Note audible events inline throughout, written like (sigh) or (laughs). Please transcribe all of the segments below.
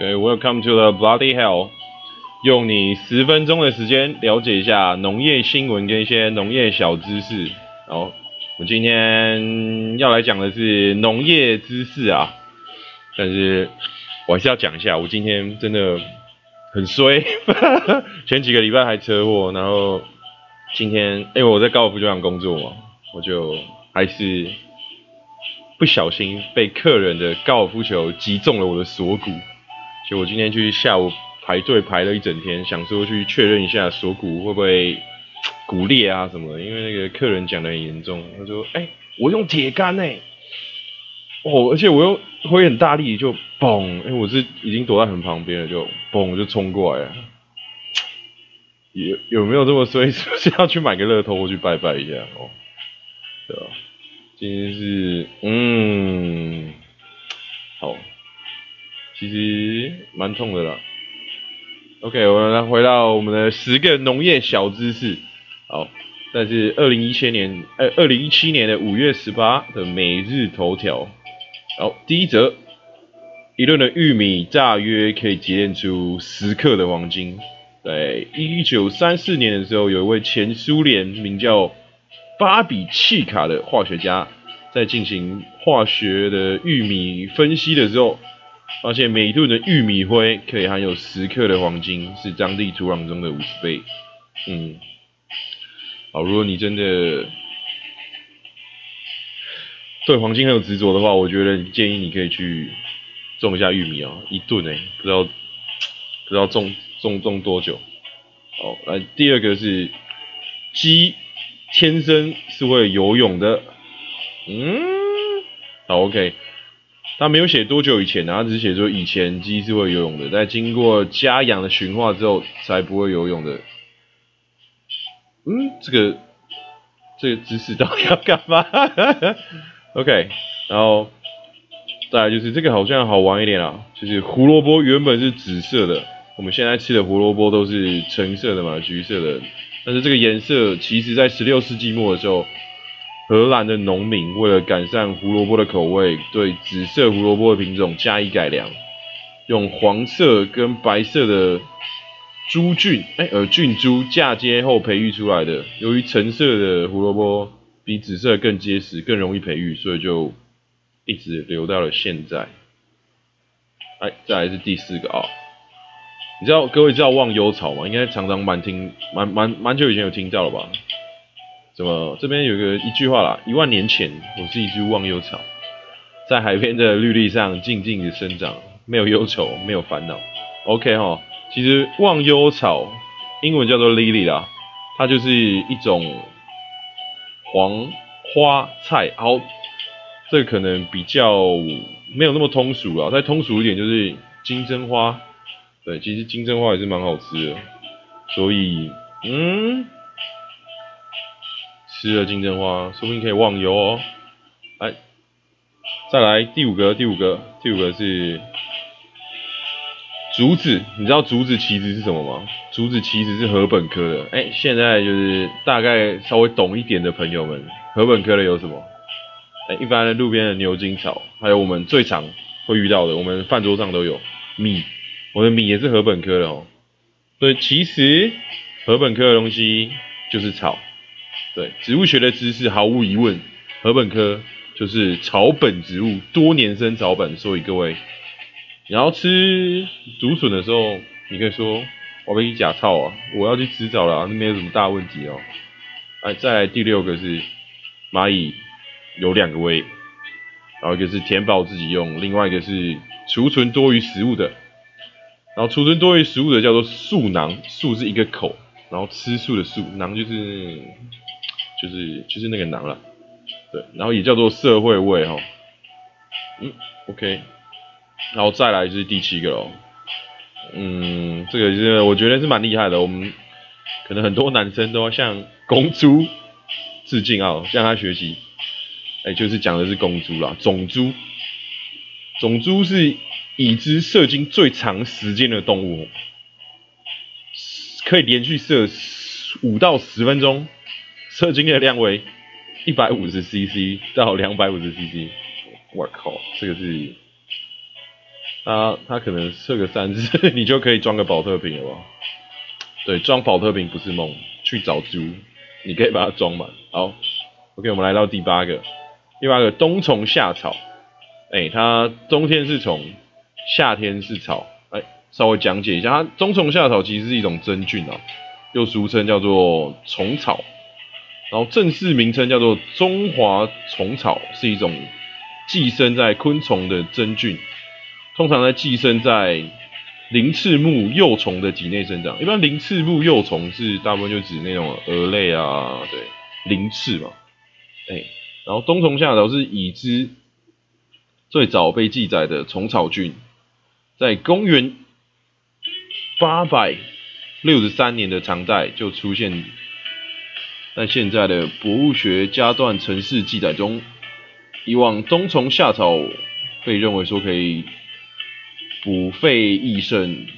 Okay, welcome to the bloody hell。用你十分钟的时间了解一下农业新闻跟一些农业小知识。然后，我今天要来讲的是农业知识啊，但是我还是要讲一下，我今天真的很衰，(laughs) 前几个礼拜还车祸，然后今天因为我在高尔夫球场工作嘛，我就还是不小心被客人的高尔夫球击中了我的锁骨。就我今天去下午排队排了一整天，想说去确认一下锁骨会不会骨裂啊什么的，因为那个客人讲的很严重，他说：“哎，我用铁杆呢，哦，而且我又挥很大力，就嘣，哎，我是已经躲在很旁边了，就嘣就冲过来了。有有没有这么衰？(laughs) 是不是要去买个乐透去拜拜一下哦？对吧？今天是嗯，”其实蛮痛的啦。OK，我们来回到我们的十个农业小知识。好，但是二零一七年，呃，二零一七年的五月十八的每日头条。好，第一则，一吨的玉米大约可以提炼出十克的黄金。在一九三四年的时候，有一位前苏联名叫巴比契卡的化学家，在进行化学的玉米分析的时候。发现每吨的玉米灰可以含有十克的黄金，是当地土壤中的五十倍。嗯，好，如果你真的对黄金很有执着的话，我觉得建议你可以去种一下玉米哦，一吨哎，不知道不知道种种种多久。好，来第二个是鸡天生是会游泳的。嗯，好，OK。他没有写多久以前的，他只是写说以前鸡是会游泳的，在经过家养的驯化之后才不会游泳的。嗯，这个这个知识到底要干嘛？(laughs) OK，然后再来就是这个好像好玩一点啊，就是胡萝卜原本是紫色的，我们现在吃的胡萝卜都是橙色的嘛，橘色的，但是这个颜色其实在十六世纪末的时候。荷兰的农民为了改善胡萝卜的口味，对紫色胡萝卜的品种加以改良，用黄色跟白色的猪菌，哎，呃，菌株嫁接后培育出来的。由于橙色的胡萝卜比紫色更结实，更容易培育，所以就一直留到了现在。哎，再来是第四个啊，你知道各位知道忘忧草吗？应该常常蛮听，蛮蛮蛮久以前有听到了吧？怎么？这边有个一句话啦，一万年前，我是一株忘忧草，在海边的绿地上静静的生长，没有忧愁，没有烦恼。OK 哈，其实忘忧草英文叫做 lily 啦，它就是一种黄花菜。好，这可能比较没有那么通俗啊，再通俗一点就是金针花。对，其实金针花也是蛮好吃的，所以嗯。吃了金针花，说不定可以忘忧哦。来，再来第五个，第五个，第五个是竹子。你知道竹子其实是什么吗？竹子其实是禾本科的。哎，现在就是大概稍微懂一点的朋友们，禾本科的有什么？哎，一般的路边的牛筋草，还有我们最常会遇到的，我们饭桌上都有米。我的米也是禾本科的哦。所以其实禾本科的东西就是草。对植物学的知识，毫无疑问，禾本科就是草本植物，多年生草本。所以各位，你要吃竹笋的时候，你可以说我被你假草啊，我要去吃草了，那没有什么大问题哦。哎，再来第六个是蚂蚁有两个胃，然后一个是填饱自己用，另外一个是储存多余食物的。然后储存多余食物的叫做素囊，素是一个口，然后吃素的素，囊就是。就是就是那个囊了，对，然后也叫做社会位哈，嗯，OK，然后再来就是第七个喽，嗯，这个是我觉得是蛮厉害的，我们可能很多男生都要向公猪致敬啊，向他学习，哎，就是讲的是公猪啦，种猪，种猪是已知射精最长时间的动物，可以连续射五到十分钟。射精的量为一百五十 CC 到两百五十 CC，我靠，这个是它它可能设个三次，(laughs) 你就可以装个保特瓶了吧？对，装保特瓶不是梦，去找猪，你可以把它装满。好，OK，我们来到第八个，第八个冬虫夏草，哎，它冬天是虫，夏天是草，哎，稍微讲解一下，它冬虫夏草其实是一种真菌啊，又俗称叫做虫草，然后正式名称叫做中华虫草，是一种寄生在昆虫的真菌，通常在寄生在。鳞翅目幼虫的体内生长，一般鳞翅目幼虫是大部分就指那种蛾类啊，对，鳞翅嘛，哎，然后冬虫夏草是已知最早被记载的虫草菌，在公元八百六十三年的唐代就出现，在现在的博物学家段城市记载中，以往冬虫夏草被认为说可以。补肺益肾，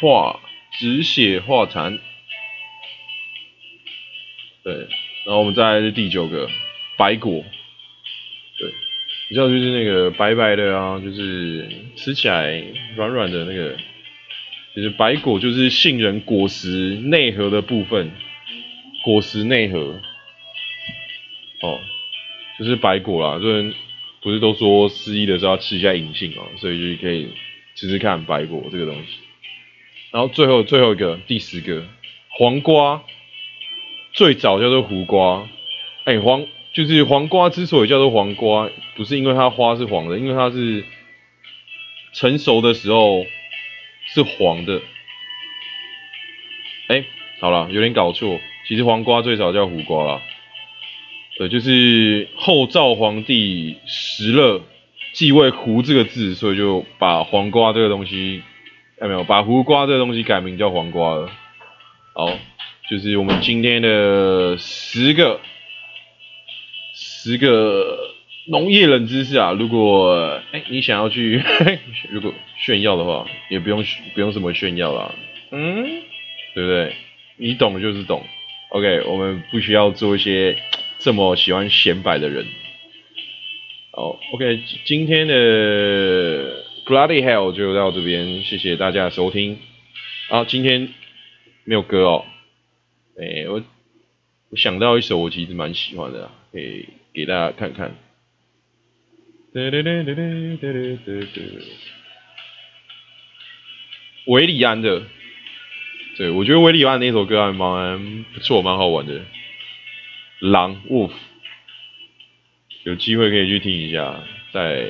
化止血化痰。对，然后我们再来是第九个白果。对，你知道就是那个白白的啊，就是吃起来软软的那个，其实白果就是杏仁果实内核的部分，果实内核。哦，就是白果啦，这人不是都说失忆的时候要吃一下银杏嘛，所以就可以。试试看白果这个东西，然后最后最后一个第十个黄瓜，最早叫做胡瓜，哎黄就是黄瓜之所以叫做黄瓜，不是因为它花是黄的，因为它是成熟的时候是黄的。哎，好了，有点搞错，其实黄瓜最早叫胡瓜啦。对，就是后赵皇帝石勒。继位“胡”这个字，所以就把黄瓜这个东西，哎没有把胡瓜这个东西改名叫黄瓜了？好，就是我们今天的十个十个农业冷知识啊。如果哎你想要去 (laughs) 如果炫耀的话，也不用不用什么炫耀啦，嗯，对不对？你懂就是懂。OK，我们不需要做一些这么喜欢显摆的人。好，OK，今天的 Bloody Hell 就到这边，谢谢大家收听。啊，今天没有歌哦，哎，我我想到一首我其实蛮喜欢的，可以给大家看看。维里安的，对我觉得维里安那首歌还蛮不错，蛮好玩的。狼 Wolf。有机会可以去听一下，在，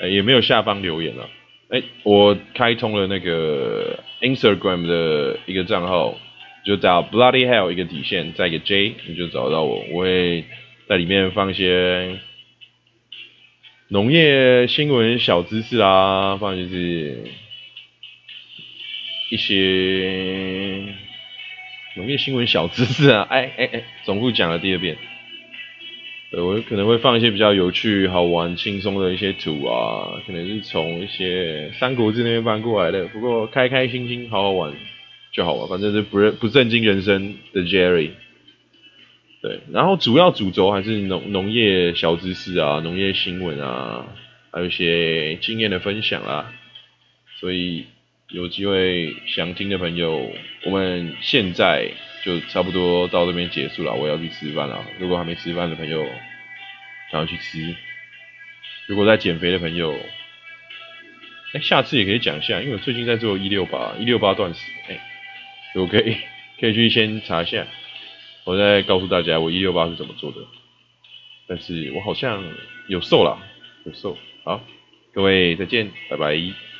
呃，也没有下方留言了。哎，我开通了那个 Instagram 的一个账号，就找 Bloody Hell 一个底线，再一个 J，你就找到我。我会在里面放一些农业新闻小知识啊，放就是一些农业新闻小知识啊。(laughs) 哎哎哎，总部讲了第二遍。对我可能会放一些比较有趣、好玩、轻松的一些图啊，可能是从一些三国志那边搬过来的。不过开开心心、好好玩就好了，反正是不认不正经人生的 Jerry。对，然后主要主轴还是农农业小知识啊、农业新闻啊，还有一些经验的分享啊。所以有机会想听的朋友，我们现在。就差不多到这边结束了，我要去吃饭了。如果还没吃饭的朋友，想要去吃。如果在减肥的朋友，哎，下次也可以讲一下，因为我最近在做一六八一六八断食，哎，我可以 (laughs) 可以去先查一下，我再告诉大家我一六八是怎么做的。但是我好像有瘦了，有瘦。好，各位再见，拜拜。